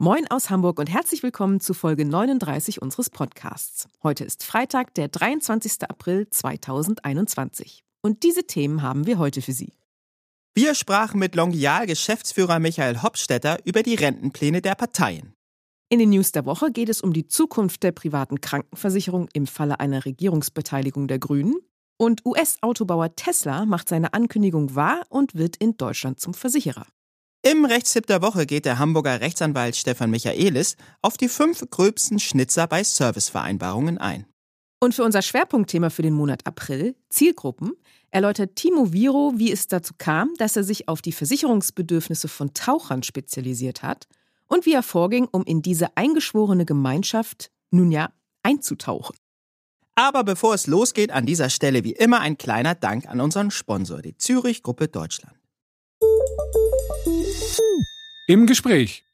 Moin aus Hamburg und herzlich willkommen zu Folge 39 unseres Podcasts. Heute ist Freitag, der 23. April 2021. Und diese Themen haben wir heute für Sie. Wir sprachen mit Longial-Geschäftsführer Michael Hopstetter über die Rentenpläne der Parteien. In den News der Woche geht es um die Zukunft der privaten Krankenversicherung im Falle einer Regierungsbeteiligung der Grünen. Und US-Autobauer Tesla macht seine Ankündigung wahr und wird in Deutschland zum Versicherer. Im Rechtstipp der Woche geht der Hamburger Rechtsanwalt Stefan Michaelis auf die fünf gröbsten Schnitzer bei Servicevereinbarungen ein. Und für unser Schwerpunktthema für den Monat April, Zielgruppen, erläutert Timo Viro, wie es dazu kam, dass er sich auf die Versicherungsbedürfnisse von Tauchern spezialisiert hat und wie er vorging, um in diese eingeschworene Gemeinschaft nun ja einzutauchen. Aber bevor es losgeht, an dieser Stelle wie immer ein kleiner Dank an unseren Sponsor, die Zürich Gruppe Deutschland. Im Gespräch.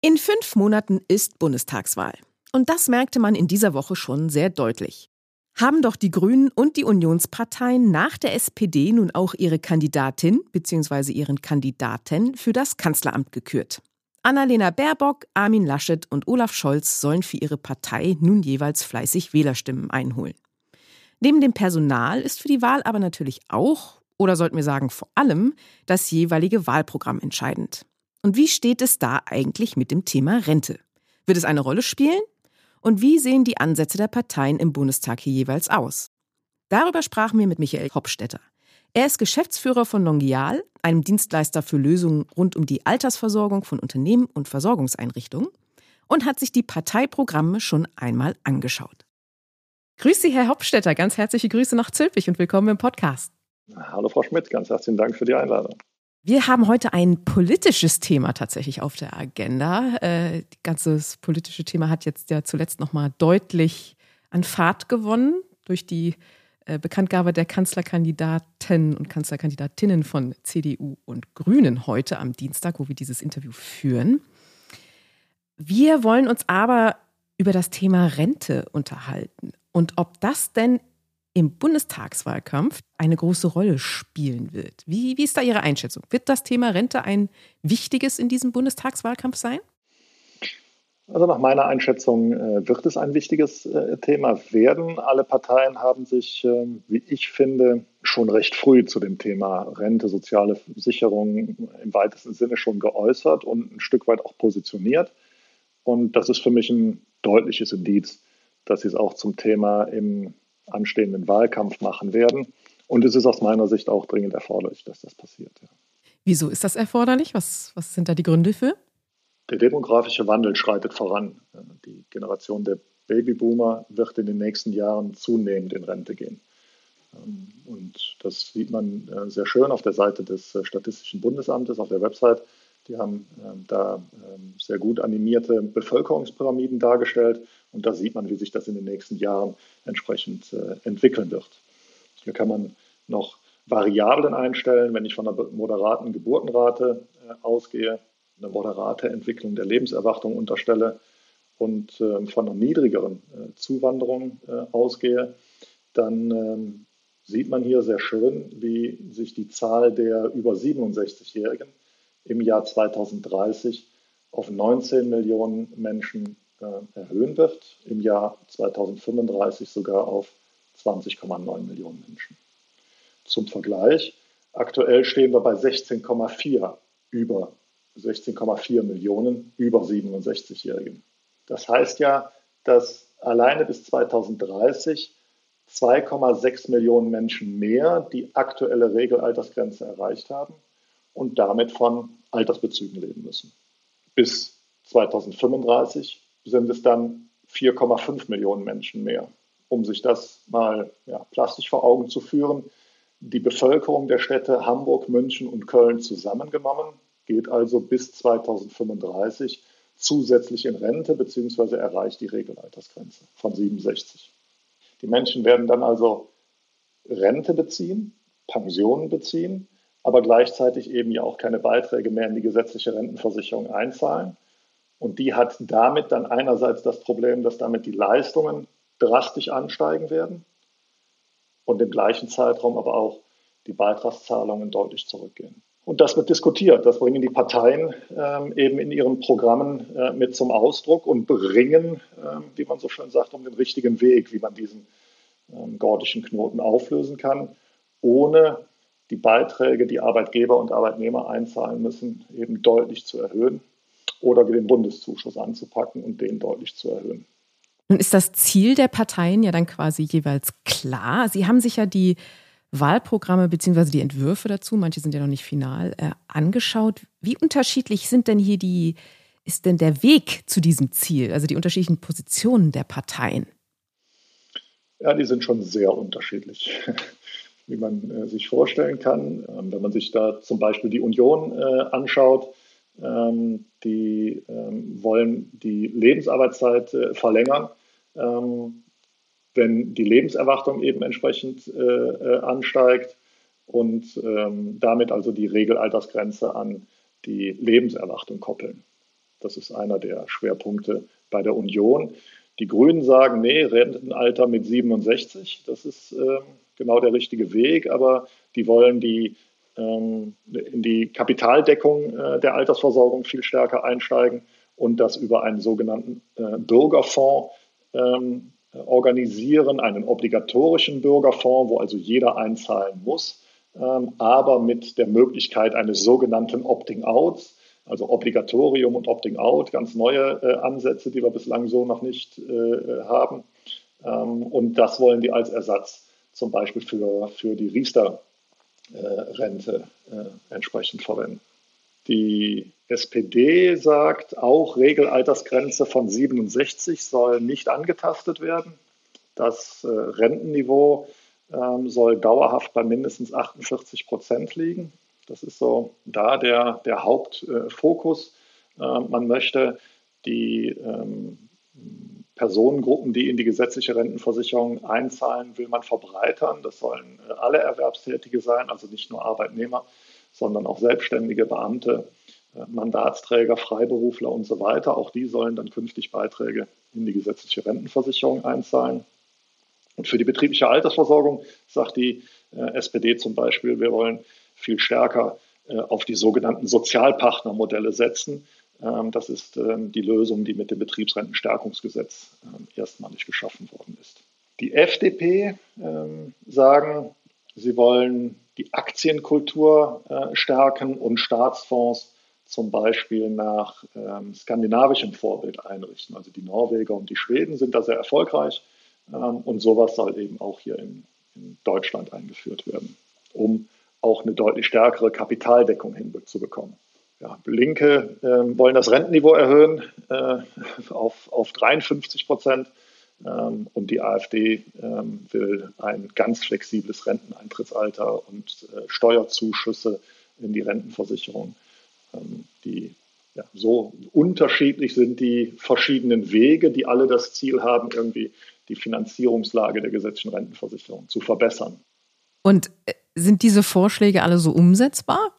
In fünf Monaten ist Bundestagswahl. Und das merkte man in dieser Woche schon sehr deutlich. Haben doch die Grünen und die Unionsparteien nach der SPD nun auch ihre Kandidatin bzw. ihren Kandidaten für das Kanzleramt gekürt. Annalena Baerbock, Armin Laschet und Olaf Scholz sollen für ihre Partei nun jeweils fleißig Wählerstimmen einholen. Neben dem Personal ist für die Wahl aber natürlich auch oder sollten wir sagen vor allem, das jeweilige Wahlprogramm entscheidend. Und wie steht es da eigentlich mit dem Thema Rente? Wird es eine Rolle spielen? Und wie sehen die Ansätze der Parteien im Bundestag hier jeweils aus? Darüber sprachen wir mit Michael Hopstetter. Er ist Geschäftsführer von Longial, einem Dienstleister für Lösungen rund um die Altersversorgung von Unternehmen und Versorgungseinrichtungen, und hat sich die Parteiprogramme schon einmal angeschaut. Grüß Sie, Herr Hopstetter. Ganz herzliche Grüße nach Zülpich und willkommen im Podcast. Hallo Frau Schmidt, ganz herzlichen Dank für die Einladung. Wir haben heute ein politisches Thema tatsächlich auf der Agenda. Äh, das ganze politische Thema hat jetzt ja zuletzt nochmal deutlich an Fahrt gewonnen durch die äh, Bekanntgabe der Kanzlerkandidaten und Kanzlerkandidatinnen von CDU und Grünen heute am Dienstag, wo wir dieses Interview führen. Wir wollen uns aber über das Thema Rente unterhalten und ob das denn im Bundestagswahlkampf eine große Rolle spielen wird. Wie, wie ist da Ihre Einschätzung? Wird das Thema Rente ein wichtiges in diesem Bundestagswahlkampf sein? Also nach meiner Einschätzung äh, wird es ein wichtiges äh, Thema werden. Alle Parteien haben sich, äh, wie ich finde, schon recht früh zu dem Thema Rente, soziale Sicherung im weitesten Sinne schon geäußert und ein Stück weit auch positioniert. Und das ist für mich ein deutliches Indiz, dass sie es auch zum Thema im anstehenden Wahlkampf machen werden. Und es ist aus meiner Sicht auch dringend erforderlich, dass das passiert. Ja. Wieso ist das erforderlich? Was, was sind da die Gründe für? Der demografische Wandel schreitet voran. Die Generation der Babyboomer wird in den nächsten Jahren zunehmend in Rente gehen. Und das sieht man äh, sehr schön auf der Seite des äh, Statistischen Bundesamtes, auf der Website. Die haben ähm, da ähm, sehr gut animierte Bevölkerungspyramiden dargestellt. Und da sieht man, wie sich das in den nächsten Jahren entsprechend äh, entwickeln wird. Hier kann man noch Variablen einstellen, wenn ich von einer moderaten Geburtenrate äh, ausgehe, eine moderate Entwicklung der Lebenserwartung unterstelle und äh, von einer niedrigeren äh, Zuwanderung äh, ausgehe, dann ähm, sieht man hier sehr schön, wie sich die Zahl der über 67-Jährigen im Jahr 2030 auf 19 Millionen Menschen erhöhen wird, im Jahr 2035 sogar auf 20,9 Millionen Menschen. Zum Vergleich, aktuell stehen wir bei 16,4 über 16,4 Millionen über 67-Jährigen. Das heißt ja, dass alleine bis 2030 2,6 Millionen Menschen mehr die aktuelle Regelaltersgrenze erreicht haben und damit von Altersbezügen leben müssen. Bis 2035 sind es dann 4,5 Millionen Menschen mehr. Um sich das mal ja, plastisch vor Augen zu führen, die Bevölkerung der Städte Hamburg, München und Köln zusammengenommen geht also bis 2035 zusätzlich in Rente bzw. erreicht die Regelaltersgrenze von 67. Die Menschen werden dann also Rente beziehen, Pensionen beziehen, aber gleichzeitig eben ja auch keine Beiträge mehr in die gesetzliche Rentenversicherung einzahlen. Und die hat damit dann einerseits das Problem, dass damit die Leistungen drastisch ansteigen werden und im gleichen Zeitraum aber auch die Beitragszahlungen deutlich zurückgehen. Und das wird diskutiert. Das bringen die Parteien ähm, eben in ihren Programmen äh, mit zum Ausdruck und bringen, äh, wie man so schön sagt, um den richtigen Weg, wie man diesen ähm, gordischen Knoten auflösen kann, ohne die Beiträge, die Arbeitgeber und Arbeitnehmer einzahlen müssen, eben deutlich zu erhöhen oder den Bundeszuschuss anzupacken und den deutlich zu erhöhen. Nun ist das Ziel der Parteien ja dann quasi jeweils klar. Sie haben sich ja die Wahlprogramme bzw. die Entwürfe dazu, manche sind ja noch nicht final, äh, angeschaut. Wie unterschiedlich sind denn hier die, ist denn der Weg zu diesem Ziel, also die unterschiedlichen Positionen der Parteien? Ja, die sind schon sehr unterschiedlich, wie man äh, sich vorstellen kann. Ähm, wenn man sich da zum Beispiel die Union äh, anschaut, ähm, die ähm, wollen die Lebensarbeitszeit äh, verlängern. Ähm, wenn die Lebenserwartung eben entsprechend äh, äh, ansteigt und ähm, damit also die Regelaltersgrenze an die Lebenserwartung koppeln. Das ist einer der Schwerpunkte bei der Union. Die Grünen sagen, nee, Rentenalter mit 67, das ist äh, genau der richtige Weg, aber die wollen die ähm, in die Kapitaldeckung äh, der Altersversorgung viel stärker einsteigen und das über einen sogenannten äh, Bürgerfonds ähm, organisieren, einen obligatorischen Bürgerfonds, wo also jeder einzahlen muss, ähm, aber mit der Möglichkeit eines sogenannten Opting-Outs, also Obligatorium und Opting-Out, ganz neue äh, Ansätze, die wir bislang so noch nicht haben. Ähm, und das wollen die als Ersatz zum Beispiel für, für die Riester-Rente äh, entsprechend verwenden. Die SPD sagt, auch Regelaltersgrenze von 67 soll nicht angetastet werden. Das äh, Rentenniveau ähm, soll dauerhaft bei mindestens 48 Prozent liegen. Das ist so da der, der Hauptfokus. Äh, man möchte die ähm, Personengruppen, die in die gesetzliche Rentenversicherung einzahlen, will man verbreitern. Das sollen äh, alle Erwerbstätige sein, also nicht nur Arbeitnehmer, sondern auch Selbstständige, Beamte, äh, Mandatsträger, Freiberufler und so weiter. Auch die sollen dann künftig Beiträge in die gesetzliche Rentenversicherung einzahlen. Und für die betriebliche Altersversorgung sagt die äh, SPD zum Beispiel, wir wollen viel stärker auf die sogenannten Sozialpartnermodelle setzen. Ähm, das ist ähm, die Lösung, die mit dem Betriebsrentenstärkungsgesetz ähm, erstmalig geschaffen worden ist. Die FDP sagen, sie wollen die Aktienkultur äh, stärken und Staatsfonds zum Beispiel nach skandinavischem Vorbild einrichten. Also die Norweger und die Schweden sind da sehr erfolgreich und sowas soll eben auch hier in Deutschland eingeführt werden, um auch eine deutlich stärkere Kapitaldeckung hinzubekommen. Ja, Linke äh, wollen das Rentenniveau erhöhen äh, auf, auf 53 Prozent. Ähm, und die AfD ähm, will ein ganz flexibles Renteneintrittsalter und äh, Steuerzuschüsse in die Rentenversicherung, ähm, die ja, so unterschiedlich sind die verschiedenen Wege, die alle das Ziel haben, irgendwie die Finanzierungslage der gesetzlichen Rentenversicherung zu verbessern. Und äh, sind diese Vorschläge alle so umsetzbar?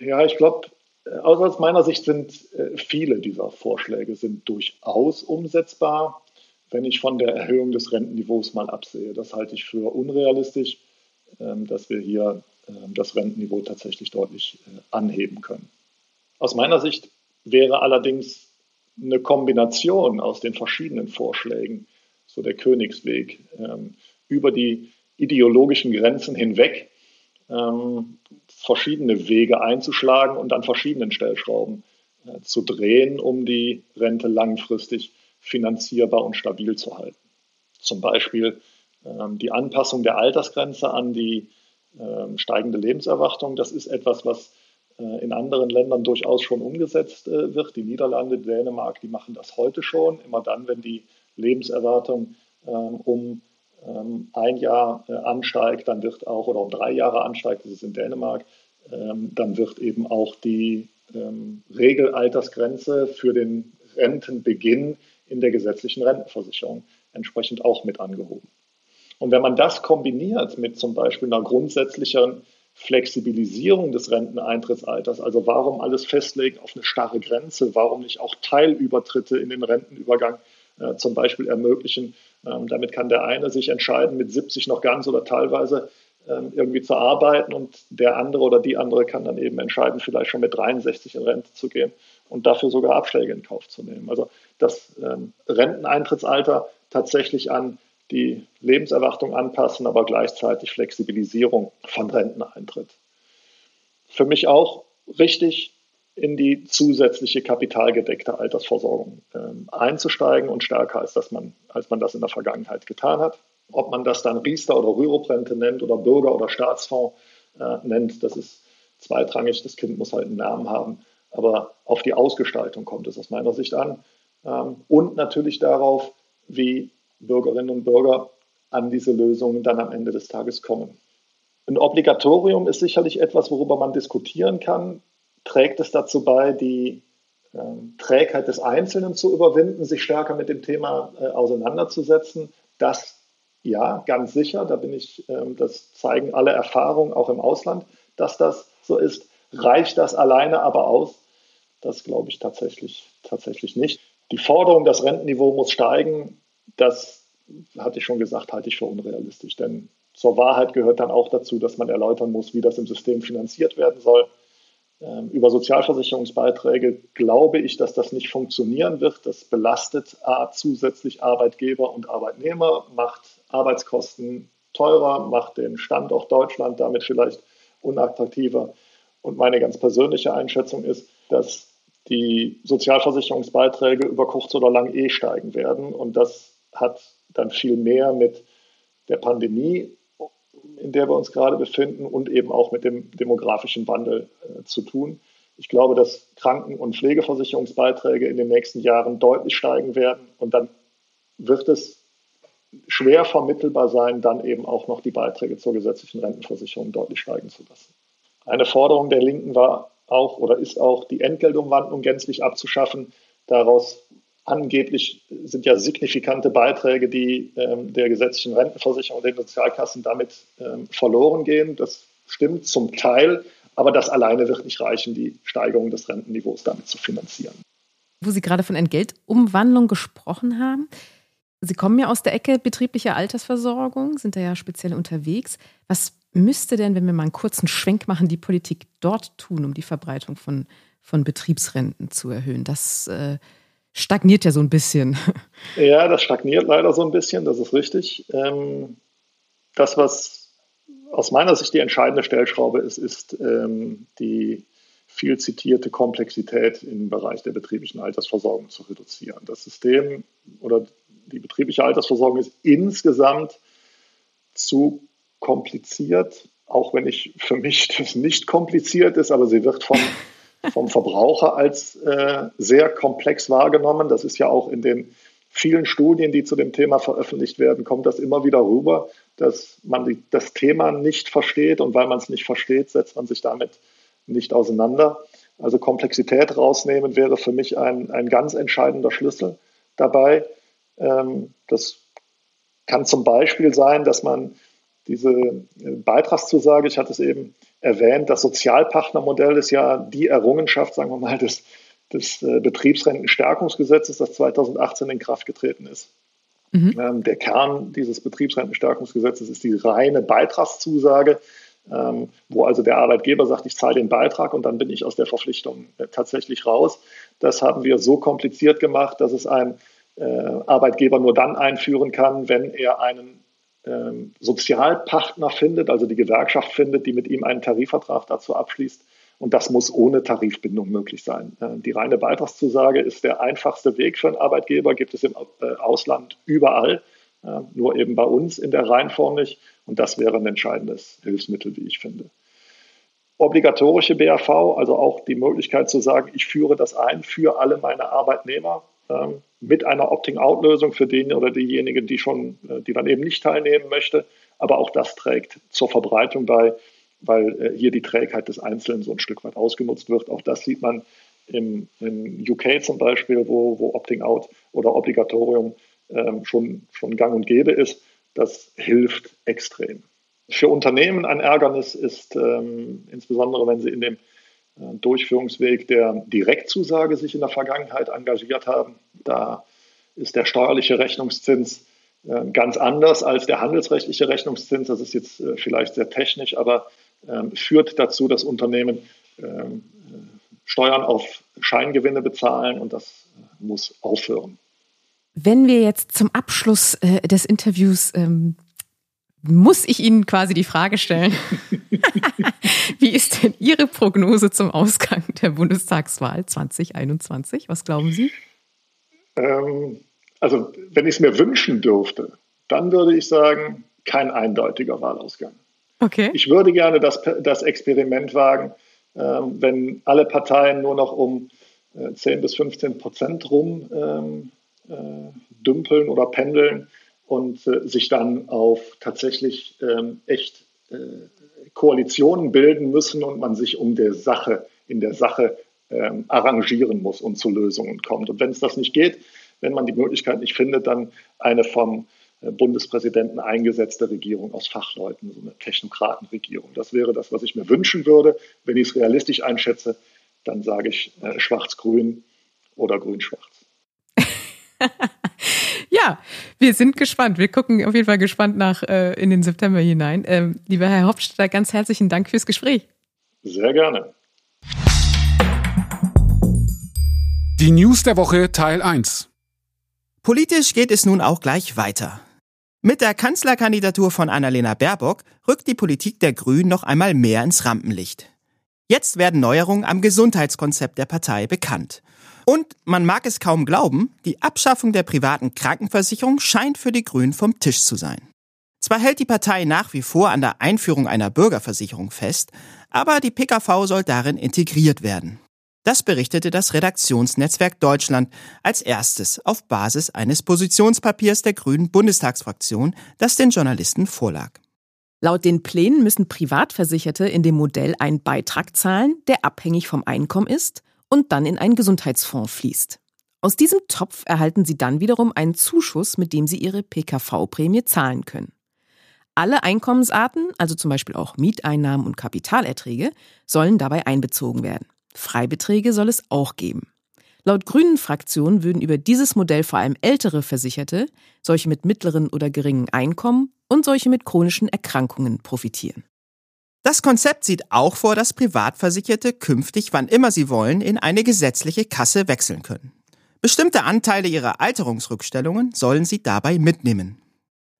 Ja, ich glaube, äh, aus meiner Sicht sind viele dieser Vorschläge sind durchaus umsetzbar wenn ich von der Erhöhung des Rentenniveaus mal absehe. Das halte ich für unrealistisch, ähm, dass wir hier ähm, das Rentenniveau tatsächlich deutlich äh, anheben können. Aus meiner Sicht wäre allerdings eine Kombination aus den verschiedenen Vorschlägen so der Königsweg ähm, über die ideologischen Grenzen hinweg verschiedene Wege einzuschlagen und an verschiedenen Stellschrauben äh, zu drehen, um die Rente langfristig finanzierbar und stabil zu halten. Zum Beispiel ähm, die Anpassung der Altersgrenze an die ähm, steigende Lebenserwartung. Das ist etwas, was äh, in anderen Ländern durchaus schon umgesetzt äh, wird. Die Niederlande, Dänemark, die machen das heute schon. Immer dann, wenn die Lebenserwartung ähm, um ähm, ein Jahr äh, ansteigt, dann wird auch, oder um drei Jahre ansteigt, das ist in Dänemark, ähm, dann wird eben auch die ähm, Regelaltersgrenze für den Rentenbeginn in der gesetzlichen Rentenversicherung entsprechend auch mit angehoben. Und wenn man das kombiniert mit zum Beispiel einer grundsätzlichen Flexibilisierung des Renteneintrittsalters, also warum alles festlegen auf eine starre Grenze, warum nicht auch Teilübertritte in den Rentenübergang äh, zum Beispiel ermöglichen. Ähm, damit kann der eine sich entscheiden, mit 70 noch ganz oder teilweise ähm, irgendwie zu arbeiten und der andere oder die andere kann dann eben entscheiden, vielleicht schon mit 63 in Rente zu gehen und dafür sogar Abschläge in Kauf zu nehmen. Also das ähm, Renteneintrittsalter tatsächlich an die Lebenserwartung anpassen, aber gleichzeitig Flexibilisierung von Renteneintritt. Für mich auch richtig in die zusätzliche kapitalgedeckte Altersversorgung ähm, einzusteigen und stärker als, dass man, als man das in der Vergangenheit getan hat. Ob man das dann Riester oder Rüruprente nennt oder Bürger- oder Staatsfonds äh, nennt, das ist zweitrangig. Das Kind muss halt einen Namen haben. Aber auf die Ausgestaltung kommt es aus meiner Sicht an. Ähm, und natürlich darauf, wie Bürgerinnen und Bürger an diese Lösungen dann am Ende des Tages kommen. Ein Obligatorium ist sicherlich etwas, worüber man diskutieren kann. Trägt es dazu bei, die äh, Trägheit des Einzelnen zu überwinden, sich stärker mit dem Thema äh, auseinanderzusetzen? Das ja, ganz sicher. Da bin ich, äh, das zeigen alle Erfahrungen auch im Ausland, dass das so ist. Reicht das alleine aber aus? Das glaube ich tatsächlich, tatsächlich nicht. Die Forderung, das Rentenniveau muss steigen, das hatte ich schon gesagt, halte ich für unrealistisch. Denn zur Wahrheit gehört dann auch dazu, dass man erläutern muss, wie das im System finanziert werden soll. Ähm, über Sozialversicherungsbeiträge glaube ich, dass das nicht funktionieren wird. Das belastet A, zusätzlich Arbeitgeber und Arbeitnehmer, macht Arbeitskosten teurer, macht den Standort Deutschland damit vielleicht unattraktiver. Und meine ganz persönliche Einschätzung ist, dass die Sozialversicherungsbeiträge über kurz oder lang eh steigen werden. Und das hat dann viel mehr mit der Pandemie, in der wir uns gerade befinden, und eben auch mit dem demografischen Wandel äh, zu tun. Ich glaube, dass Kranken- und Pflegeversicherungsbeiträge in den nächsten Jahren deutlich steigen werden. Und dann wird es schwer vermittelbar sein, dann eben auch noch die Beiträge zur gesetzlichen Rentenversicherung deutlich steigen zu lassen. Eine Forderung der Linken war auch oder ist auch die Entgeltumwandlung gänzlich abzuschaffen. Daraus angeblich sind ja signifikante Beiträge, die ähm, der gesetzlichen Rentenversicherung und den Sozialkassen damit ähm, verloren gehen. Das stimmt zum Teil, aber das alleine wird nicht reichen, die Steigerung des Rentenniveaus damit zu finanzieren. Wo Sie gerade von Entgeltumwandlung gesprochen haben, Sie kommen ja aus der Ecke betriebliche Altersversorgung, sind da ja speziell unterwegs. Was müsste denn, wenn wir mal einen kurzen Schwenk machen, die Politik dort tun, um die Verbreitung von, von Betriebsrenten zu erhöhen? Das äh, stagniert ja so ein bisschen. Ja, das stagniert leider so ein bisschen, das ist richtig. Ähm, das, was aus meiner Sicht die entscheidende Stellschraube ist, ist ähm, die viel zitierte Komplexität im Bereich der betrieblichen Altersversorgung zu reduzieren. Das System oder die betriebliche Altersversorgung ist insgesamt zu kompliziert, auch wenn ich für mich das nicht kompliziert ist, aber sie wird vom vom Verbraucher als äh, sehr komplex wahrgenommen. Das ist ja auch in den vielen Studien, die zu dem Thema veröffentlicht werden, kommt das immer wieder rüber, dass man die, das Thema nicht versteht und weil man es nicht versteht, setzt man sich damit nicht auseinander. Also Komplexität rausnehmen wäre für mich ein, ein ganz entscheidender Schlüssel dabei. Ähm, das kann zum Beispiel sein, dass man diese äh, Beitragszusage, ich hatte es eben erwähnt, das Sozialpartnermodell ist ja die Errungenschaft, sagen wir mal, des, des äh, Betriebsrentenstärkungsgesetzes, das 2018 in Kraft getreten ist. Mhm. Ähm, der Kern dieses Betriebsrentenstärkungsgesetzes ist die reine Beitragszusage, ähm, wo also der Arbeitgeber sagt, ich zahle den Beitrag und dann bin ich aus der Verpflichtung äh, tatsächlich raus. Das haben wir so kompliziert gemacht, dass es ein äh, Arbeitgeber nur dann einführen kann, wenn er einen ähm, Sozialpartner findet, also die Gewerkschaft findet, die mit ihm einen Tarifvertrag dazu abschließt. Und das muss ohne Tarifbindung möglich sein. Äh, die reine Beitragszusage ist der einfachste Weg für einen Arbeitgeber, gibt es im äh, Ausland überall, äh, nur eben bei uns in der Reihenform nicht. Und das wäre ein entscheidendes Hilfsmittel, wie ich finde. Obligatorische BAV, also auch die Möglichkeit zu sagen, ich führe das ein für alle meine Arbeitnehmer ähm, mit einer Opting-out-Lösung für den oder diejenigen, die schon, äh, die dann eben nicht teilnehmen möchte. Aber auch das trägt zur Verbreitung bei, weil äh, hier die Trägheit des Einzelnen so ein Stück weit ausgenutzt wird. Auch das sieht man im, im UK zum Beispiel, wo, wo Opting-out oder Obligatorium ähm, schon, schon gang und gäbe ist. Das hilft extrem. Für Unternehmen ein Ärgernis ist ähm, insbesondere, wenn sie in dem Durchführungsweg der Direktzusage sich in der Vergangenheit engagiert haben. Da ist der steuerliche Rechnungszins äh, ganz anders als der handelsrechtliche Rechnungszins. Das ist jetzt äh, vielleicht sehr technisch, aber ähm, führt dazu, dass Unternehmen ähm, Steuern auf Scheingewinne bezahlen und das muss aufhören. Wenn wir jetzt zum Abschluss äh, des Interviews ähm, muss ich Ihnen quasi die Frage stellen, wie ist denn Ihre Prognose zum Ausgang der Bundestagswahl 2021? Was glauben Sie? Ähm, also, wenn ich es mir wünschen dürfte, dann würde ich sagen, kein eindeutiger Wahlausgang. Okay. Ich würde gerne das, das Experiment wagen, ähm, wenn alle Parteien nur noch um äh, 10 bis 15 Prozent rum ähm, äh, dümpeln oder pendeln und äh, sich dann auf tatsächlich ähm, echt äh, Koalitionen bilden müssen und man sich um der Sache, in der Sache ähm, arrangieren muss und zu Lösungen kommt. Und wenn es das nicht geht, wenn man die Möglichkeit nicht findet, dann eine vom äh, Bundespräsidenten eingesetzte Regierung aus Fachleuten, so eine Technokratenregierung. Das wäre das, was ich mir wünschen würde. Wenn ich es realistisch einschätze, dann sage ich äh, schwarz-grün oder grün-schwarz. ja, wir sind gespannt. Wir gucken auf jeden Fall gespannt nach äh, in den September hinein. Ähm, lieber Herr Hauptstädter, ganz herzlichen Dank fürs Gespräch. Sehr gerne. Die News der Woche Teil 1. Politisch geht es nun auch gleich weiter. Mit der Kanzlerkandidatur von Annalena Baerbock rückt die Politik der Grünen noch einmal mehr ins Rampenlicht. Jetzt werden Neuerungen am Gesundheitskonzept der Partei bekannt. Und man mag es kaum glauben, die Abschaffung der privaten Krankenversicherung scheint für die Grünen vom Tisch zu sein. Zwar hält die Partei nach wie vor an der Einführung einer Bürgerversicherung fest, aber die PKV soll darin integriert werden. Das berichtete das Redaktionsnetzwerk Deutschland als erstes auf Basis eines Positionspapiers der Grünen Bundestagsfraktion, das den Journalisten vorlag. Laut den Plänen müssen Privatversicherte in dem Modell einen Beitrag zahlen, der abhängig vom Einkommen ist und dann in einen Gesundheitsfonds fließt. Aus diesem Topf erhalten Sie dann wiederum einen Zuschuss, mit dem Sie Ihre PKV-Prämie zahlen können. Alle Einkommensarten, also zum Beispiel auch Mieteinnahmen und Kapitalerträge, sollen dabei einbezogen werden. Freibeträge soll es auch geben. Laut Grünen Fraktion würden über dieses Modell vor allem ältere Versicherte, solche mit mittleren oder geringen Einkommen und solche mit chronischen Erkrankungen profitieren. Das Konzept sieht auch vor, dass Privatversicherte künftig, wann immer sie wollen, in eine gesetzliche Kasse wechseln können. Bestimmte Anteile ihrer Alterungsrückstellungen sollen sie dabei mitnehmen.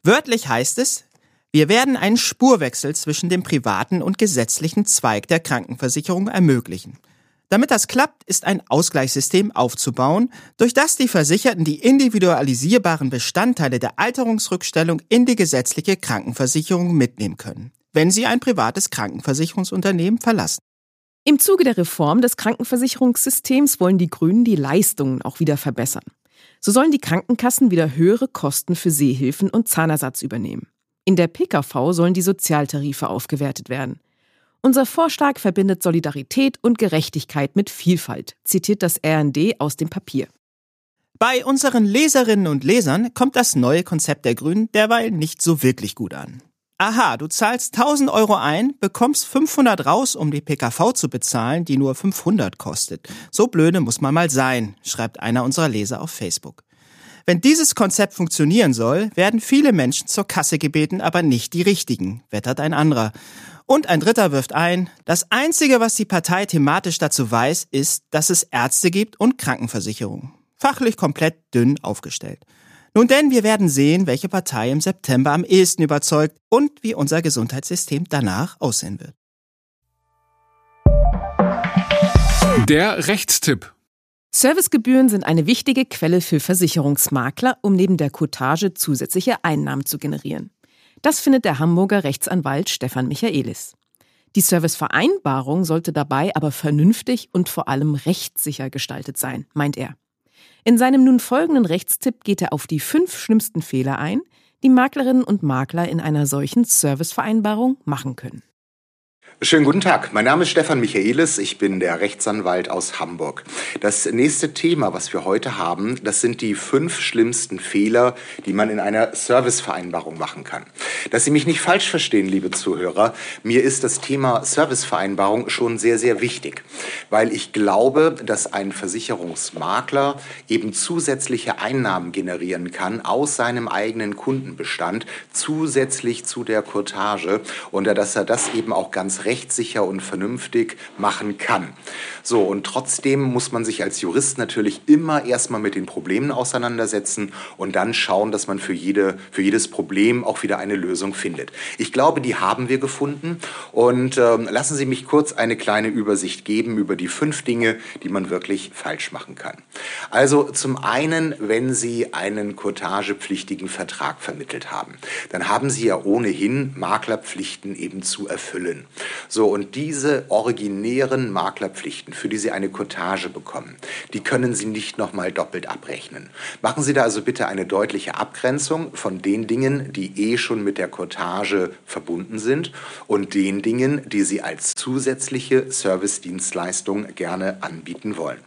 Wörtlich heißt es, wir werden einen Spurwechsel zwischen dem privaten und gesetzlichen Zweig der Krankenversicherung ermöglichen. Damit das klappt, ist ein Ausgleichssystem aufzubauen, durch das die Versicherten die individualisierbaren Bestandteile der Alterungsrückstellung in die gesetzliche Krankenversicherung mitnehmen können wenn sie ein privates Krankenversicherungsunternehmen verlassen. Im Zuge der Reform des Krankenversicherungssystems wollen die Grünen die Leistungen auch wieder verbessern. So sollen die Krankenkassen wieder höhere Kosten für Sehhilfen und Zahnersatz übernehmen. In der PKV sollen die Sozialtarife aufgewertet werden. Unser Vorschlag verbindet Solidarität und Gerechtigkeit mit Vielfalt, zitiert das RND aus dem Papier. Bei unseren Leserinnen und Lesern kommt das neue Konzept der Grünen derweil nicht so wirklich gut an. Aha, du zahlst 1000 Euro ein, bekommst 500 raus, um die PKV zu bezahlen, die nur 500 kostet. So blöde muss man mal sein, schreibt einer unserer Leser auf Facebook. Wenn dieses Konzept funktionieren soll, werden viele Menschen zur Kasse gebeten, aber nicht die richtigen, wettert ein anderer. Und ein dritter wirft ein, das Einzige, was die Partei thematisch dazu weiß, ist, dass es Ärzte gibt und Krankenversicherung. Fachlich komplett dünn aufgestellt. Nun denn, wir werden sehen, welche Partei im September am ehesten überzeugt und wie unser Gesundheitssystem danach aussehen wird. Der Rechtstipp. Servicegebühren sind eine wichtige Quelle für Versicherungsmakler, um neben der Cottage zusätzliche Einnahmen zu generieren. Das findet der Hamburger Rechtsanwalt Stefan Michaelis. Die Servicevereinbarung sollte dabei aber vernünftig und vor allem rechtssicher gestaltet sein, meint er. In seinem nun folgenden Rechtstipp geht er auf die fünf schlimmsten Fehler ein, die Maklerinnen und Makler in einer solchen Servicevereinbarung machen können. Schönen guten Tag. Mein Name ist Stefan Michaelis. Ich bin der Rechtsanwalt aus Hamburg. Das nächste Thema, was wir heute haben, das sind die fünf schlimmsten Fehler, die man in einer Servicevereinbarung machen kann. Dass Sie mich nicht falsch verstehen, liebe Zuhörer, mir ist das Thema Servicevereinbarung schon sehr, sehr wichtig, weil ich glaube, dass ein Versicherungsmakler eben zusätzliche Einnahmen generieren kann aus seinem eigenen Kundenbestand, zusätzlich zu der Courtage und dass er das eben auch ganz rechtssicher und vernünftig machen kann. So, und trotzdem muss man sich als Jurist natürlich immer erstmal mit den Problemen auseinandersetzen und dann schauen, dass man für, jede, für jedes Problem auch wieder eine Lösung findet. Ich glaube, die haben wir gefunden und äh, lassen Sie mich kurz eine kleine Übersicht geben über die fünf Dinge, die man wirklich falsch machen kann. Also zum einen, wenn Sie einen kurtagepflichtigen Vertrag vermittelt haben, dann haben Sie ja ohnehin Maklerpflichten eben zu erfüllen. So, und diese originären Maklerpflichten, für die Sie eine Cottage bekommen, die können Sie nicht nochmal doppelt abrechnen. Machen Sie da also bitte eine deutliche Abgrenzung von den Dingen, die eh schon mit der Cottage verbunden sind und den Dingen, die Sie als zusätzliche Servicedienstleistung gerne anbieten wollen.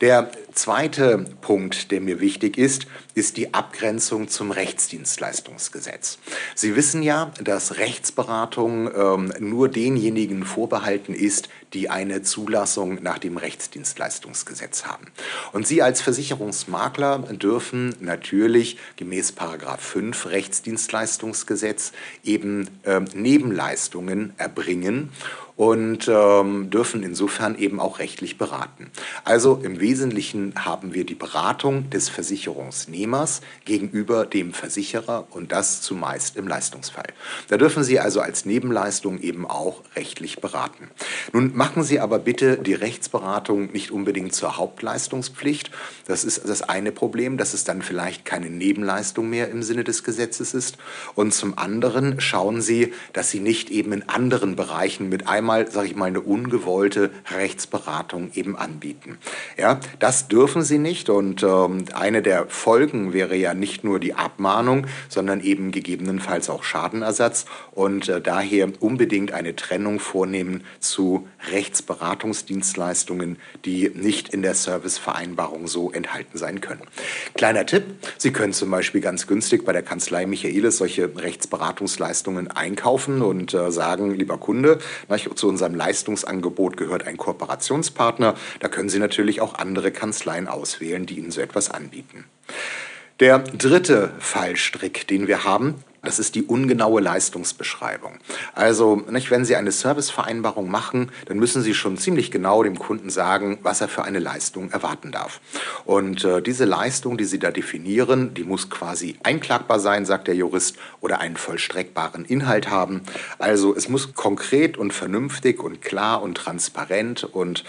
Der zweite Punkt, der mir wichtig ist, ist die Abgrenzung zum Rechtsdienstleistungsgesetz. Sie wissen ja, dass Rechtsberatung ähm, nur denjenigen vorbehalten ist, die eine Zulassung nach dem Rechtsdienstleistungsgesetz haben. Und Sie als Versicherungsmakler dürfen natürlich gemäß 5 Rechtsdienstleistungsgesetz eben ähm, Nebenleistungen erbringen und ähm, dürfen insofern eben auch rechtlich beraten. Also im Wesentlichen haben wir die Beratung des Versicherungsnehmers gegenüber dem Versicherer und das zumeist im Leistungsfall. Da dürfen Sie also als Nebenleistung eben auch rechtlich beraten. Nun machen Sie aber bitte die Rechtsberatung nicht unbedingt zur Hauptleistungspflicht. Das ist das eine Problem, dass es dann vielleicht keine Nebenleistung mehr im Sinne des Gesetzes ist. Und zum anderen schauen Sie, dass Sie nicht eben in anderen Bereichen mit einmal sage ich mal, eine ungewollte Rechtsberatung eben anbieten. Ja, das dürfen sie nicht und ähm, eine der Folgen wäre ja nicht nur die Abmahnung, sondern eben gegebenenfalls auch Schadenersatz und äh, daher unbedingt eine Trennung vornehmen zu Rechtsberatungsdienstleistungen, die nicht in der Servicevereinbarung so enthalten sein können. Kleiner Tipp, Sie können zum Beispiel ganz günstig bei der Kanzlei Michaelis solche Rechtsberatungsleistungen einkaufen und äh, sagen, lieber Kunde, zu unserem Leistungsangebot gehört ein Kooperationspartner. Da können Sie natürlich auch andere Kanzleien auswählen, die Ihnen so etwas anbieten. Der dritte Fallstrick, den wir haben, das ist die ungenaue Leistungsbeschreibung. Also, nicht, wenn Sie eine Servicevereinbarung machen, dann müssen Sie schon ziemlich genau dem Kunden sagen, was er für eine Leistung erwarten darf. Und äh, diese Leistung, die Sie da definieren, die muss quasi einklagbar sein, sagt der Jurist, oder einen vollstreckbaren Inhalt haben. Also es muss konkret und vernünftig und klar und transparent und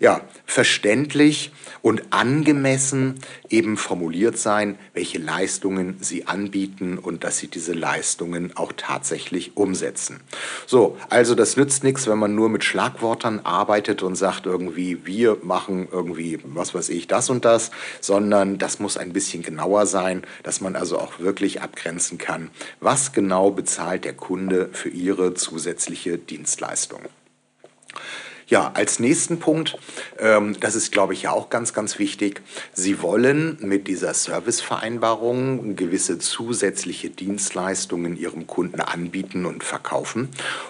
ja, verständlich und angemessen eben formuliert sein, welche Leistungen Sie anbieten und dass Sie diese Leistungen auch tatsächlich umsetzen. So, also das nützt nichts, wenn man nur mit Schlagworten arbeitet und sagt irgendwie, wir machen irgendwie, was weiß ich, das und das, sondern das muss ein bisschen genauer sein, dass man also auch wirklich abgrenzen kann, was genau bezahlt der Kunde für ihre zusätzliche Dienstleistung. Ja, als nächsten Punkt, ähm, das ist, glaube ich, ja auch ganz, ganz wichtig. Sie wollen mit dieser Servicevereinbarung gewisse zusätzliche Dienstleistungen Ihrem Kunden anbieten und verkaufen.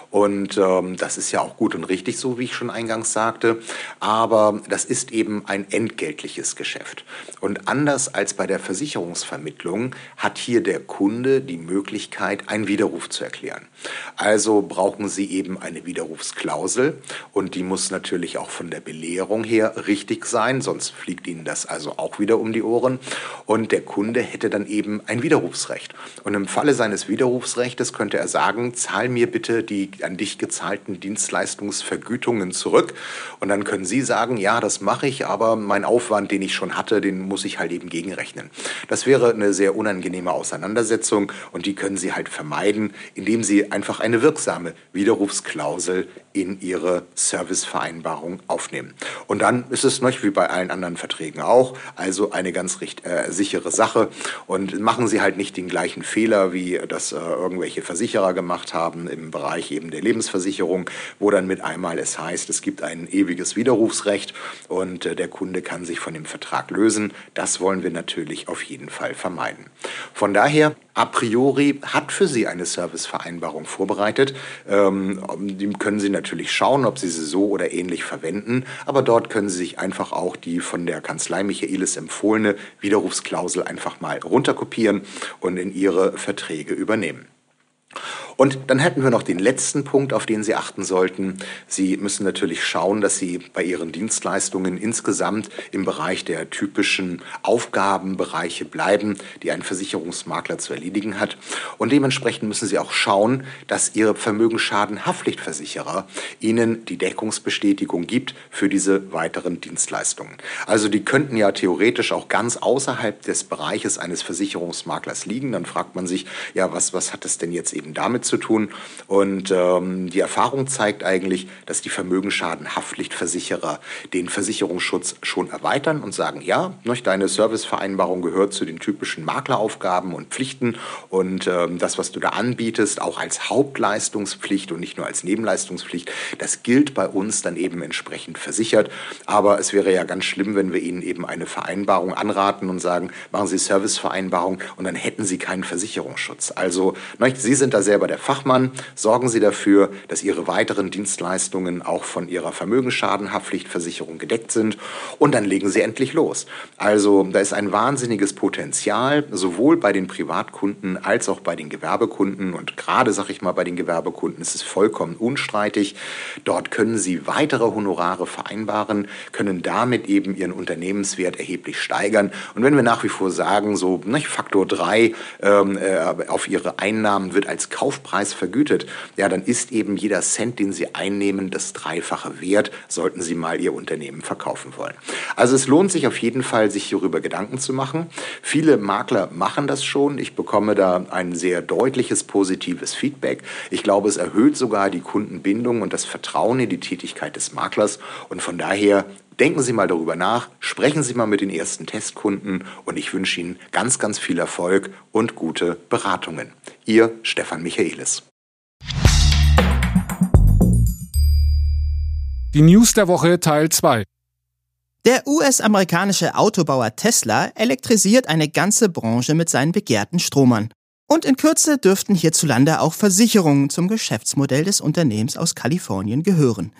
Und ähm, das ist ja auch gut und richtig, so wie ich schon eingangs sagte. Aber das ist eben ein entgeltliches Geschäft. Und anders als bei der Versicherungsvermittlung hat hier der Kunde die Möglichkeit, einen Widerruf zu erklären. Also brauchen Sie eben eine Widerrufsklausel und die muss natürlich auch von der Belehrung her richtig sein, sonst fliegt Ihnen das also auch wieder um die Ohren. Und der Kunde hätte dann eben ein Widerrufsrecht. Und im Falle seines Widerrufsrechts könnte er sagen, zahl mir bitte die an dich gezahlten Dienstleistungsvergütungen zurück. Und dann können Sie sagen, ja, das mache ich, aber mein Aufwand, den ich schon hatte, den muss ich halt eben gegenrechnen. Das wäre eine sehr unangenehme Auseinandersetzung und die können Sie halt vermeiden, indem Sie einfach eine wirksame Widerrufsklausel in Ihre Service Servicevereinbarung aufnehmen. Und dann ist es noch wie bei allen anderen Verträgen auch, also eine ganz recht, äh, sichere Sache. Und machen Sie halt nicht den gleichen Fehler, wie das äh, irgendwelche Versicherer gemacht haben im Bereich eben der Lebensversicherung, wo dann mit einmal es heißt, es gibt ein ewiges Widerrufsrecht und äh, der Kunde kann sich von dem Vertrag lösen. Das wollen wir natürlich auf jeden Fall vermeiden. Von daher a priori hat für Sie eine Servicevereinbarung vorbereitet. Ähm, die können Sie natürlich schauen, ob Sie sie so oder ähnlich verwenden, aber dort können Sie sich einfach auch die von der Kanzlei Michaelis empfohlene Widerrufsklausel einfach mal runterkopieren und in Ihre Verträge übernehmen. Und dann hätten wir noch den letzten Punkt, auf den Sie achten sollten. Sie müssen natürlich schauen, dass Sie bei Ihren Dienstleistungen insgesamt im Bereich der typischen Aufgabenbereiche bleiben, die ein Versicherungsmakler zu erledigen hat. Und dementsprechend müssen Sie auch schauen, dass Ihr Vermögensschadenhaftpflichtversicherer Ihnen die Deckungsbestätigung gibt für diese weiteren Dienstleistungen. Also die könnten ja theoretisch auch ganz außerhalb des Bereiches eines Versicherungsmaklers liegen. Dann fragt man sich, ja, was, was hat es denn jetzt eben damit zu tun. Und ähm, die Erfahrung zeigt eigentlich, dass die Vermögensschadenhaftpflichtversicherer den Versicherungsschutz schon erweitern und sagen, ja, ne, deine Servicevereinbarung gehört zu den typischen Makleraufgaben und Pflichten und ähm, das, was du da anbietest, auch als Hauptleistungspflicht und nicht nur als Nebenleistungspflicht, das gilt bei uns dann eben entsprechend versichert. Aber es wäre ja ganz schlimm, wenn wir Ihnen eben eine Vereinbarung anraten und sagen, machen Sie Servicevereinbarung und dann hätten Sie keinen Versicherungsschutz. Also ne, Sie sind da selber der der Fachmann. Sorgen Sie dafür, dass Ihre weiteren Dienstleistungen auch von Ihrer Vermögensschadenhaftpflichtversicherung gedeckt sind und dann legen Sie endlich los. Also da ist ein wahnsinniges Potenzial, sowohl bei den Privatkunden als auch bei den Gewerbekunden und gerade, sag ich mal, bei den Gewerbekunden ist es vollkommen unstreitig. Dort können Sie weitere Honorare vereinbaren, können damit eben Ihren Unternehmenswert erheblich steigern. Und wenn wir nach wie vor sagen, so ne, Faktor 3 ähm, äh, auf Ihre Einnahmen wird als Kauf Kaufpreis vergütet, ja, dann ist eben jeder Cent, den Sie einnehmen, das Dreifache wert, sollten Sie mal Ihr Unternehmen verkaufen wollen. Also es lohnt sich auf jeden Fall, sich hierüber Gedanken zu machen. Viele Makler machen das schon. Ich bekomme da ein sehr deutliches positives Feedback. Ich glaube, es erhöht sogar die Kundenbindung und das Vertrauen in die Tätigkeit des Maklers. Und von daher Denken Sie mal darüber nach, sprechen Sie mal mit den ersten Testkunden und ich wünsche Ihnen ganz, ganz viel Erfolg und gute Beratungen. Ihr Stefan Michaelis. Die News der Woche Teil 2. Der US-amerikanische Autobauer Tesla elektrisiert eine ganze Branche mit seinen begehrten Stromern. Und in Kürze dürften hierzulande auch Versicherungen zum Geschäftsmodell des Unternehmens aus Kalifornien gehören.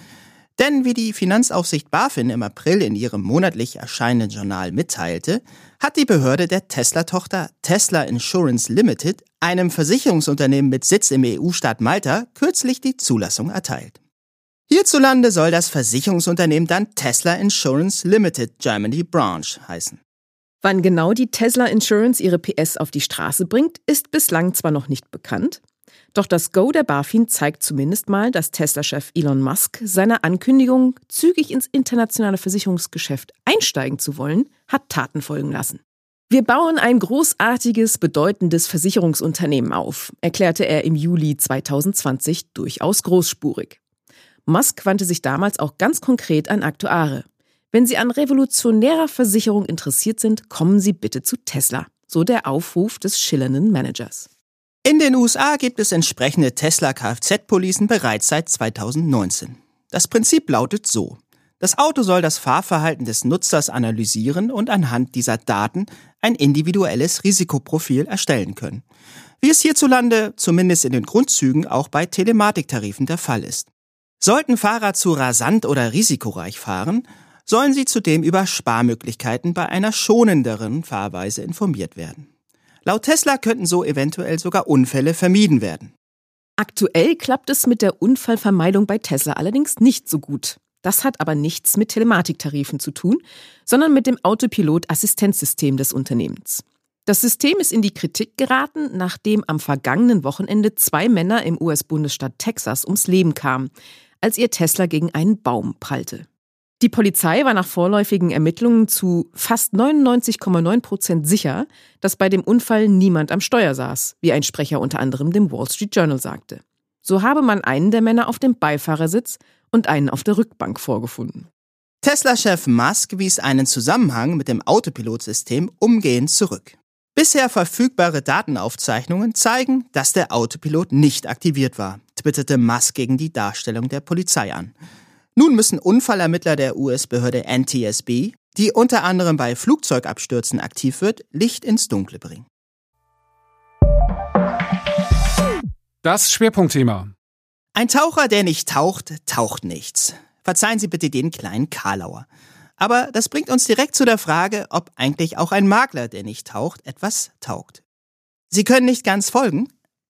Denn wie die Finanzaufsicht BaFin im April in ihrem monatlich erscheinenden Journal mitteilte, hat die Behörde der Tesla-Tochter Tesla Insurance Limited, einem Versicherungsunternehmen mit Sitz im EU-Staat Malta, kürzlich die Zulassung erteilt. Hierzulande soll das Versicherungsunternehmen dann Tesla Insurance Limited Germany Branch heißen. Wann genau die Tesla Insurance ihre PS auf die Straße bringt, ist bislang zwar noch nicht bekannt, doch das Go der BaFin zeigt zumindest mal, dass Tesla-Chef Elon Musk seine Ankündigung, zügig ins internationale Versicherungsgeschäft einsteigen zu wollen, hat Taten folgen lassen. Wir bauen ein großartiges, bedeutendes Versicherungsunternehmen auf, erklärte er im Juli 2020 durchaus großspurig. Musk wandte sich damals auch ganz konkret an Aktuare. Wenn Sie an revolutionärer Versicherung interessiert sind, kommen Sie bitte zu Tesla, so der Aufruf des schillernden Managers. In den USA gibt es entsprechende Tesla Kfz-Policen bereits seit 2019. Das Prinzip lautet so. Das Auto soll das Fahrverhalten des Nutzers analysieren und anhand dieser Daten ein individuelles Risikoprofil erstellen können. Wie es hierzulande, zumindest in den Grundzügen, auch bei Telematiktarifen der Fall ist. Sollten Fahrer zu rasant oder risikoreich fahren, sollen sie zudem über Sparmöglichkeiten bei einer schonenderen Fahrweise informiert werden. Laut Tesla könnten so eventuell sogar Unfälle vermieden werden. Aktuell klappt es mit der Unfallvermeidung bei Tesla allerdings nicht so gut. Das hat aber nichts mit Telematiktarifen zu tun, sondern mit dem Autopilot-Assistenzsystem des Unternehmens. Das System ist in die Kritik geraten, nachdem am vergangenen Wochenende zwei Männer im US-Bundesstaat Texas ums Leben kamen, als ihr Tesla gegen einen Baum prallte. Die Polizei war nach vorläufigen Ermittlungen zu fast 99,9 Prozent sicher, dass bei dem Unfall niemand am Steuer saß, wie ein Sprecher unter anderem dem Wall Street Journal sagte. So habe man einen der Männer auf dem Beifahrersitz und einen auf der Rückbank vorgefunden. Tesla-Chef Musk wies einen Zusammenhang mit dem Autopilotsystem umgehend zurück. Bisher verfügbare Datenaufzeichnungen zeigen, dass der Autopilot nicht aktiviert war, twitterte Musk gegen die Darstellung der Polizei an. Nun müssen Unfallermittler der US-Behörde NTSB, die unter anderem bei Flugzeugabstürzen aktiv wird, Licht ins Dunkle bringen. Das Schwerpunktthema. Ein Taucher, der nicht taucht, taucht nichts. Verzeihen Sie bitte den kleinen Karlauer. Aber das bringt uns direkt zu der Frage, ob eigentlich auch ein Makler, der nicht taucht, etwas taugt. Sie können nicht ganz folgen?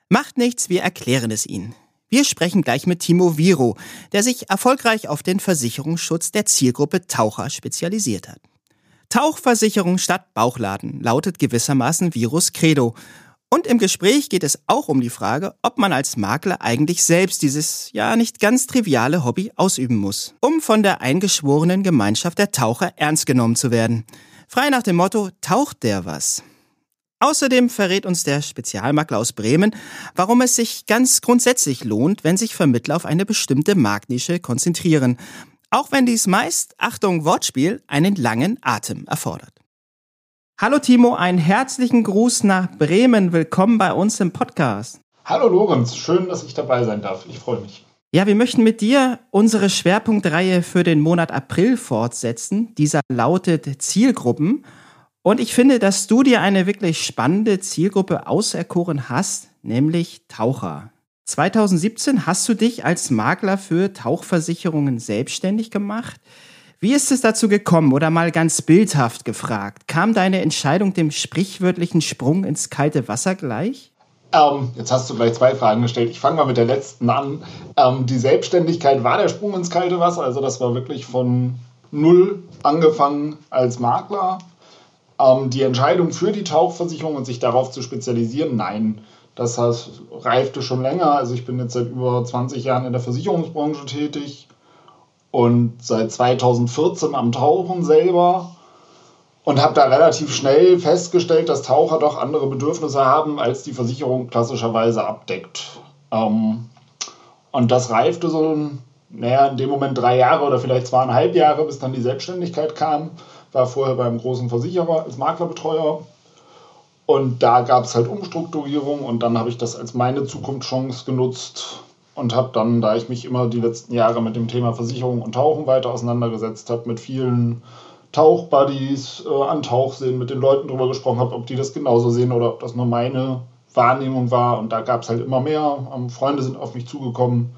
Macht nichts, wir erklären es Ihnen. Wir sprechen gleich mit Timo Viro, der sich erfolgreich auf den Versicherungsschutz der Zielgruppe Taucher spezialisiert hat. Tauchversicherung statt Bauchladen lautet gewissermaßen Virus Credo und im Gespräch geht es auch um die Frage, ob man als Makler eigentlich selbst dieses ja nicht ganz triviale Hobby ausüben muss, um von der eingeschworenen Gemeinschaft der Taucher ernst genommen zu werden. Frei nach dem Motto, taucht der was? Außerdem verrät uns der Spezialmakler aus Bremen, warum es sich ganz grundsätzlich lohnt, wenn sich Vermittler auf eine bestimmte Marktnische konzentrieren, auch wenn dies meist, Achtung Wortspiel, einen langen Atem erfordert. Hallo Timo, einen herzlichen Gruß nach Bremen. Willkommen bei uns im Podcast. Hallo Lorenz, schön, dass ich dabei sein darf. Ich freue mich. Ja, wir möchten mit dir unsere Schwerpunktreihe für den Monat April fortsetzen. Dieser lautet Zielgruppen. Und ich finde, dass du dir eine wirklich spannende Zielgruppe auserkoren hast, nämlich Taucher. 2017 hast du dich als Makler für Tauchversicherungen selbstständig gemacht. Wie ist es dazu gekommen oder mal ganz bildhaft gefragt? Kam deine Entscheidung dem sprichwörtlichen Sprung ins kalte Wasser gleich? Ähm, jetzt hast du gleich zwei Fragen gestellt. Ich fange mal mit der letzten an. Ähm, die Selbstständigkeit war der Sprung ins kalte Wasser. Also das war wirklich von null angefangen als Makler. Ähm, die Entscheidung für die Tauchversicherung und sich darauf zu spezialisieren, nein. Das heißt, reifte schon länger. Also ich bin jetzt seit über 20 Jahren in der Versicherungsbranche tätig und seit 2014 am Tauchen selber und habe da relativ schnell festgestellt, dass Taucher doch andere Bedürfnisse haben, als die Versicherung klassischerweise abdeckt. Ähm, und das reifte so, naja, in dem Moment drei Jahre oder vielleicht zweieinhalb Jahre, bis dann die Selbstständigkeit kam. War vorher beim großen Versicherer als Maklerbetreuer. Und da gab es halt Umstrukturierung und dann habe ich das als meine Zukunftschance genutzt, und habe dann, da ich mich immer die letzten Jahre mit dem Thema Versicherung und Tauchen weiter auseinandergesetzt habe, mit vielen Tauchbuddies äh, an Tauchseen mit den Leuten drüber gesprochen habe, ob die das genauso sehen oder ob das nur meine Wahrnehmung war. Und da gab es halt immer mehr. Ähm, Freunde sind auf mich zugekommen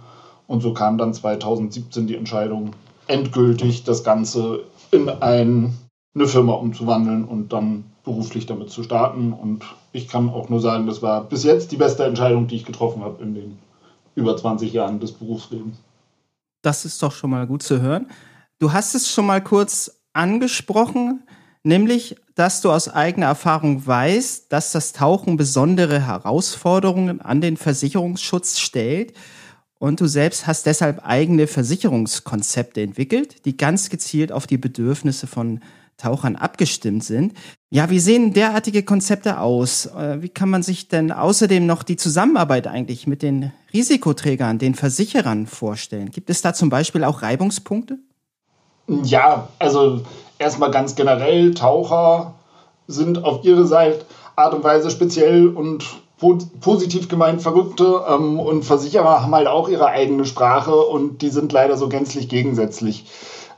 und so kam dann 2017 die Entscheidung, endgültig das Ganze in ein, eine Firma umzuwandeln und dann beruflich damit zu starten. Und ich kann auch nur sagen, das war bis jetzt die beste Entscheidung, die ich getroffen habe in den über 20 Jahren des Berufslebens. Das ist doch schon mal gut zu hören. Du hast es schon mal kurz angesprochen, nämlich, dass du aus eigener Erfahrung weißt, dass das Tauchen besondere Herausforderungen an den Versicherungsschutz stellt. Und du selbst hast deshalb eigene Versicherungskonzepte entwickelt, die ganz gezielt auf die Bedürfnisse von Tauchern abgestimmt sind. Ja, wie sehen derartige Konzepte aus? Äh, wie kann man sich denn außerdem noch die Zusammenarbeit eigentlich mit den Risikoträgern, den Versicherern vorstellen? Gibt es da zum Beispiel auch Reibungspunkte? Ja, also erstmal ganz generell, Taucher sind auf ihre Seite Art und Weise speziell und positiv gemeint Verrückte ähm, und Versicherer haben halt auch ihre eigene Sprache und die sind leider so gänzlich gegensätzlich.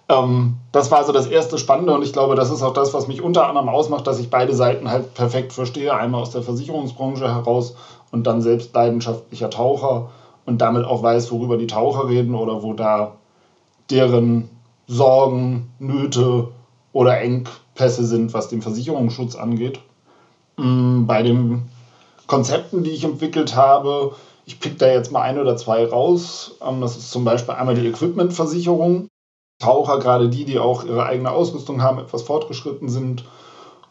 Ähm, das war so das erste Spannende und ich glaube, das ist auch das, was mich unter anderem ausmacht, dass ich beide Seiten halt perfekt verstehe. Einmal aus der Versicherungsbranche heraus und dann selbst leidenschaftlicher Taucher und damit auch weiß, worüber die Taucher reden oder wo da deren Sorgen, Nöte oder Engpässe sind, was den Versicherungsschutz angeht. Mm, bei den Konzepten, die ich entwickelt habe, ich pick da jetzt mal ein oder zwei raus. Ähm, das ist zum Beispiel einmal die Equipmentversicherung. Taucher, gerade die, die auch ihre eigene Ausrüstung haben, etwas fortgeschritten sind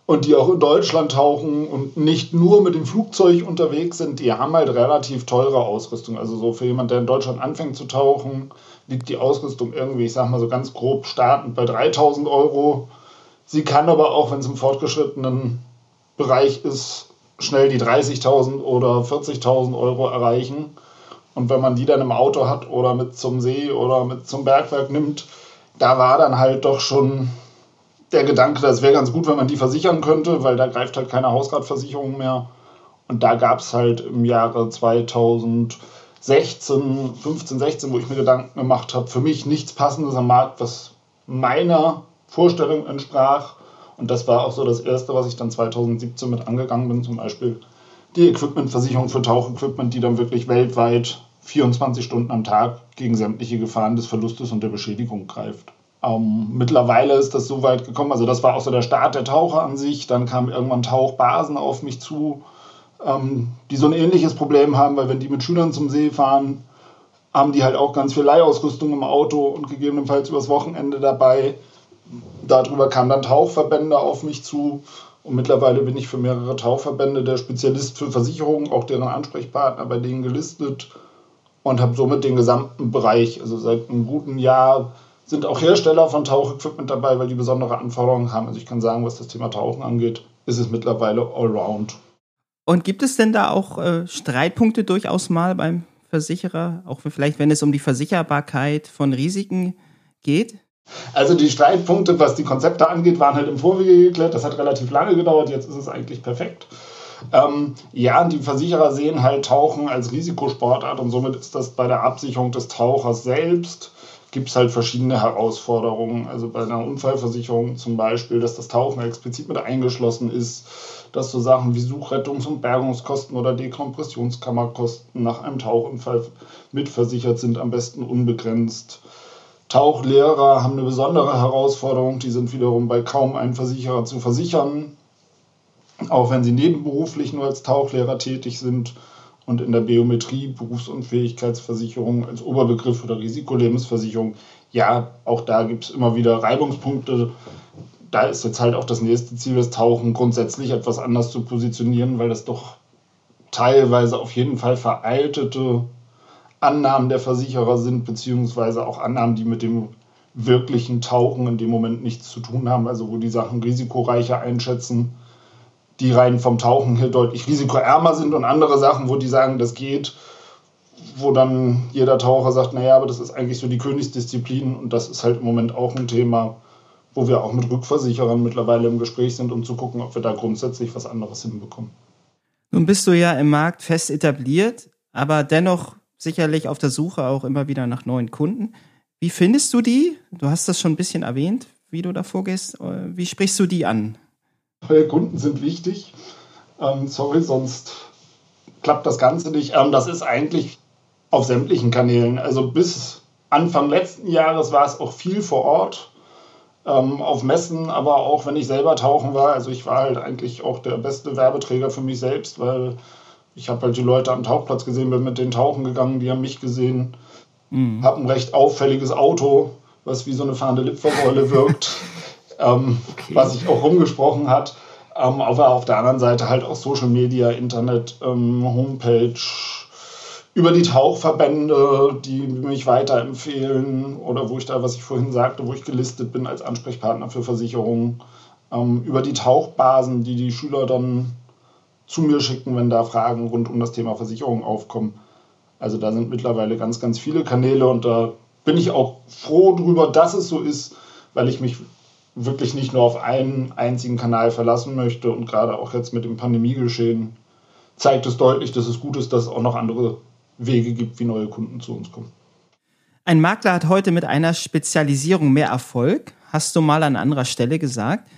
und die auch in Deutschland tauchen und nicht nur mit dem Flugzeug unterwegs sind, die haben halt relativ teure Ausrüstung. Also so für jemand, der in Deutschland anfängt zu tauchen, liegt die Ausrüstung irgendwie, ich sag mal so ganz grob startend bei 3000 Euro. Sie kann aber auch, wenn es im fortgeschrittenen Bereich ist, schnell die 30.000 oder 40.000 Euro erreichen. Und wenn man die dann im Auto hat oder mit zum See oder mit zum Bergwerk nimmt, da war dann halt doch schon der Gedanke, das wäre ganz gut, wenn man die versichern könnte, weil da greift halt keine Hausratversicherung mehr. Und da gab es halt im Jahre 2016, 15, 16, wo ich mir Gedanken gemacht habe, für mich nichts Passendes am Markt, was meiner Vorstellung entsprach. Und das war auch so das Erste, was ich dann 2017 mit angegangen bin, zum Beispiel die Equipmentversicherung für Tauchequipment, die dann wirklich weltweit 24 Stunden am Tag gegen sämtliche Gefahren des Verlustes und der Beschädigung greift. Ähm, mittlerweile ist das so weit gekommen, also das war auch so der Start der Taucher an sich. Dann kamen irgendwann Tauchbasen auf mich zu, ähm, die so ein ähnliches Problem haben, weil wenn die mit Schülern zum See fahren, haben die halt auch ganz viel Leihausrüstung im Auto und gegebenenfalls übers Wochenende dabei. Darüber kamen dann Tauchverbände auf mich zu. Und mittlerweile bin ich für mehrere Tauchverbände der Spezialist für Versicherungen, auch deren Ansprechpartner bei denen gelistet und habe somit den gesamten Bereich, also seit einem guten Jahr sind auch Hersteller von Tauchequipment dabei, weil die besondere Anforderungen haben. Also ich kann sagen, was das Thema Tauchen angeht, ist es mittlerweile allround. Und gibt es denn da auch äh, Streitpunkte durchaus mal beim Versicherer, auch vielleicht wenn es um die Versicherbarkeit von Risiken geht? Also die Streitpunkte, was die Konzepte angeht, waren halt im Vorwege geklärt. Das hat relativ lange gedauert, jetzt ist es eigentlich perfekt. Ähm, ja, die Versicherer sehen halt Tauchen als Risikosportart und somit ist das bei der Absicherung des Tauchers selbst gibt es halt verschiedene Herausforderungen. Also bei einer Unfallversicherung zum Beispiel, dass das Tauchen explizit mit eingeschlossen ist, dass so Sachen wie Suchrettungs- und Bergungskosten oder Dekompressionskammerkosten nach einem Tauchunfall mitversichert sind, am besten unbegrenzt. Tauchlehrer haben eine besondere Herausforderung, die sind wiederum bei kaum einem Versicherer zu versichern auch wenn sie nebenberuflich nur als Tauchlehrer tätig sind und in der Biometrie, Berufsunfähigkeitsversicherung als Oberbegriff oder Risikolebensversicherung, ja, auch da gibt es immer wieder Reibungspunkte. Da ist jetzt halt auch das nächste Ziel, das Tauchen grundsätzlich etwas anders zu positionieren, weil das doch teilweise auf jeden Fall veraltete Annahmen der Versicherer sind, beziehungsweise auch Annahmen, die mit dem wirklichen Tauchen in dem Moment nichts zu tun haben, also wo die Sachen risikoreicher einschätzen die rein vom Tauchen hier deutlich risikoärmer sind und andere Sachen, wo die sagen, das geht, wo dann jeder Taucher sagt, naja, aber das ist eigentlich so die Königsdisziplin und das ist halt im Moment auch ein Thema, wo wir auch mit Rückversicherern mittlerweile im Gespräch sind, um zu gucken, ob wir da grundsätzlich was anderes hinbekommen. Nun bist du ja im Markt fest etabliert, aber dennoch sicherlich auf der Suche auch immer wieder nach neuen Kunden. Wie findest du die? Du hast das schon ein bisschen erwähnt, wie du da vorgehst. Wie sprichst du die an? Neue Kunden sind wichtig. Ähm, sorry, sonst klappt das Ganze nicht. Ähm, das ist eigentlich auf sämtlichen Kanälen. Also bis Anfang letzten Jahres war es auch viel vor Ort. Ähm, auf Messen, aber auch wenn ich selber tauchen war. Also ich war halt eigentlich auch der beste Werbeträger für mich selbst, weil ich habe halt die Leute am Tauchplatz gesehen, bin mit denen tauchen gegangen, die haben mich gesehen. Mhm. Habe ein recht auffälliges Auto, was wie so eine fahrende Lipferrolle wirkt. ähm, okay. was sich auch rumgesprochen hat. Ähm, aber auf der anderen Seite halt auch Social Media, Internet, ähm, Homepage, über die Tauchverbände, die mich weiterempfehlen oder wo ich da, was ich vorhin sagte, wo ich gelistet bin als Ansprechpartner für Versicherungen, ähm, über die Tauchbasen, die die Schüler dann zu mir schicken, wenn da Fragen rund um das Thema Versicherung aufkommen. Also da sind mittlerweile ganz, ganz viele Kanäle und da bin ich auch froh drüber, dass es so ist, weil ich mich wirklich nicht nur auf einen einzigen Kanal verlassen möchte. Und gerade auch jetzt mit dem Pandemiegeschehen zeigt es deutlich, dass es gut ist, dass es auch noch andere Wege gibt, wie neue Kunden zu uns kommen. Ein Makler hat heute mit einer Spezialisierung mehr Erfolg, hast du mal an anderer Stelle gesagt.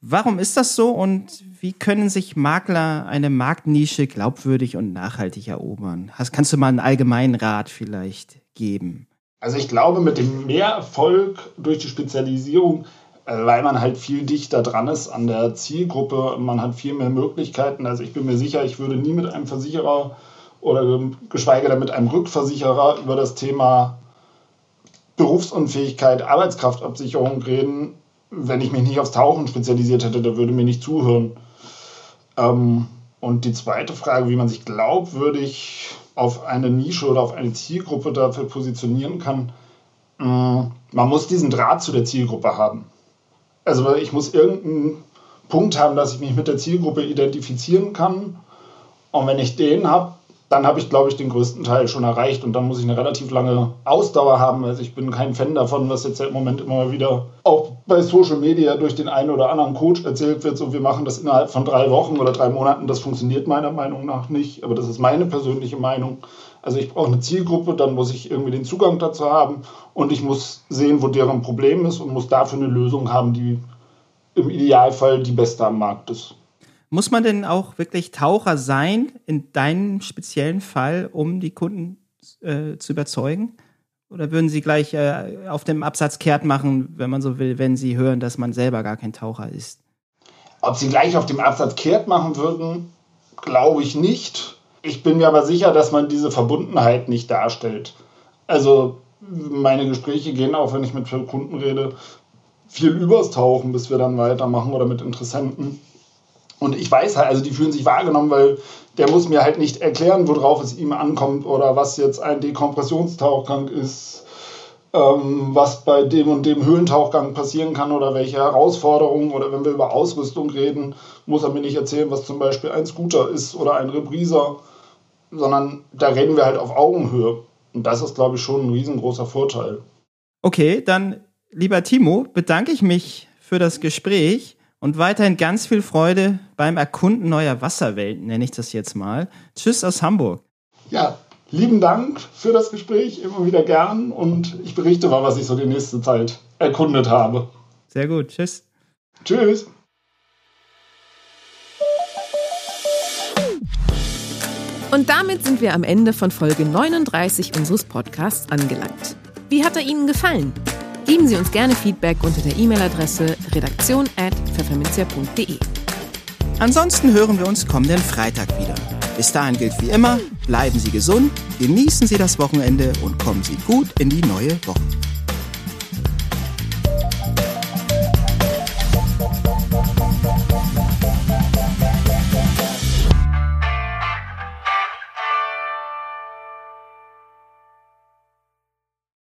Warum ist das so und wie können sich Makler eine Marktnische glaubwürdig und nachhaltig erobern? Hast, kannst du mal einen allgemeinen Rat vielleicht geben? Also ich glaube, mit dem Mehrerfolg durch die Spezialisierung weil man halt viel dichter dran ist an der Zielgruppe. Man hat viel mehr Möglichkeiten. Also ich bin mir sicher, ich würde nie mit einem Versicherer oder geschweige denn mit einem Rückversicherer über das Thema Berufsunfähigkeit, Arbeitskraftabsicherung reden, wenn ich mich nicht aufs Tauchen spezialisiert hätte, der würde mir nicht zuhören. Ähm, und die zweite Frage, wie man sich glaubwürdig auf eine Nische oder auf eine Zielgruppe dafür positionieren kann, mm, man muss diesen Draht zu der Zielgruppe haben. Also ich muss irgendeinen Punkt haben, dass ich mich mit der Zielgruppe identifizieren kann. Und wenn ich den habe, dann habe ich, glaube ich, den größten Teil schon erreicht und dann muss ich eine relativ lange Ausdauer haben. Also ich bin kein Fan davon, was jetzt im Moment immer wieder auch bei Social Media durch den einen oder anderen Coach erzählt wird, so wir machen das innerhalb von drei Wochen oder drei Monaten. Das funktioniert meiner Meinung nach nicht, aber das ist meine persönliche Meinung. Also ich brauche eine Zielgruppe, dann muss ich irgendwie den Zugang dazu haben und ich muss sehen, wo deren Problem ist und muss dafür eine Lösung haben, die im Idealfall die beste am Markt ist. Muss man denn auch wirklich Taucher sein, in deinem speziellen Fall, um die Kunden äh, zu überzeugen? Oder würden sie gleich äh, auf dem Absatz kehrt machen, wenn man so will, wenn sie hören, dass man selber gar kein Taucher ist? Ob sie gleich auf dem Absatz kehrt machen würden, glaube ich nicht. Ich bin mir aber sicher, dass man diese Verbundenheit nicht darstellt. Also meine Gespräche gehen auch, wenn ich mit Kunden rede, viel übers Tauchen, bis wir dann weitermachen oder mit Interessenten. Und ich weiß halt, also die fühlen sich wahrgenommen, weil der muss mir halt nicht erklären, worauf es ihm ankommt oder was jetzt ein Dekompressionstauchgang ist, ähm, was bei dem und dem Höhlentauchgang passieren kann oder welche Herausforderungen oder wenn wir über Ausrüstung reden, muss er mir nicht erzählen, was zum Beispiel ein Scooter ist oder ein Repriser, sondern da reden wir halt auf Augenhöhe. Und das ist, glaube ich, schon ein riesengroßer Vorteil. Okay, dann, lieber Timo, bedanke ich mich für das Gespräch und weiterhin ganz viel Freude beim Erkunden neuer Wasserwelten, nenne ich das jetzt mal. Tschüss aus Hamburg. Ja, lieben Dank für das Gespräch, immer wieder gern und ich berichte mal, was ich so die nächste Zeit erkundet habe. Sehr gut, tschüss. Tschüss. Und damit sind wir am Ende von Folge 39 unseres Podcasts angelangt. Wie hat er Ihnen gefallen? Geben Sie uns gerne Feedback unter der E-Mail-Adresse redaktion.pfefferminzia.de. Ansonsten hören wir uns kommenden Freitag wieder. Bis dahin gilt wie immer, bleiben Sie gesund, genießen Sie das Wochenende und kommen Sie gut in die neue Woche.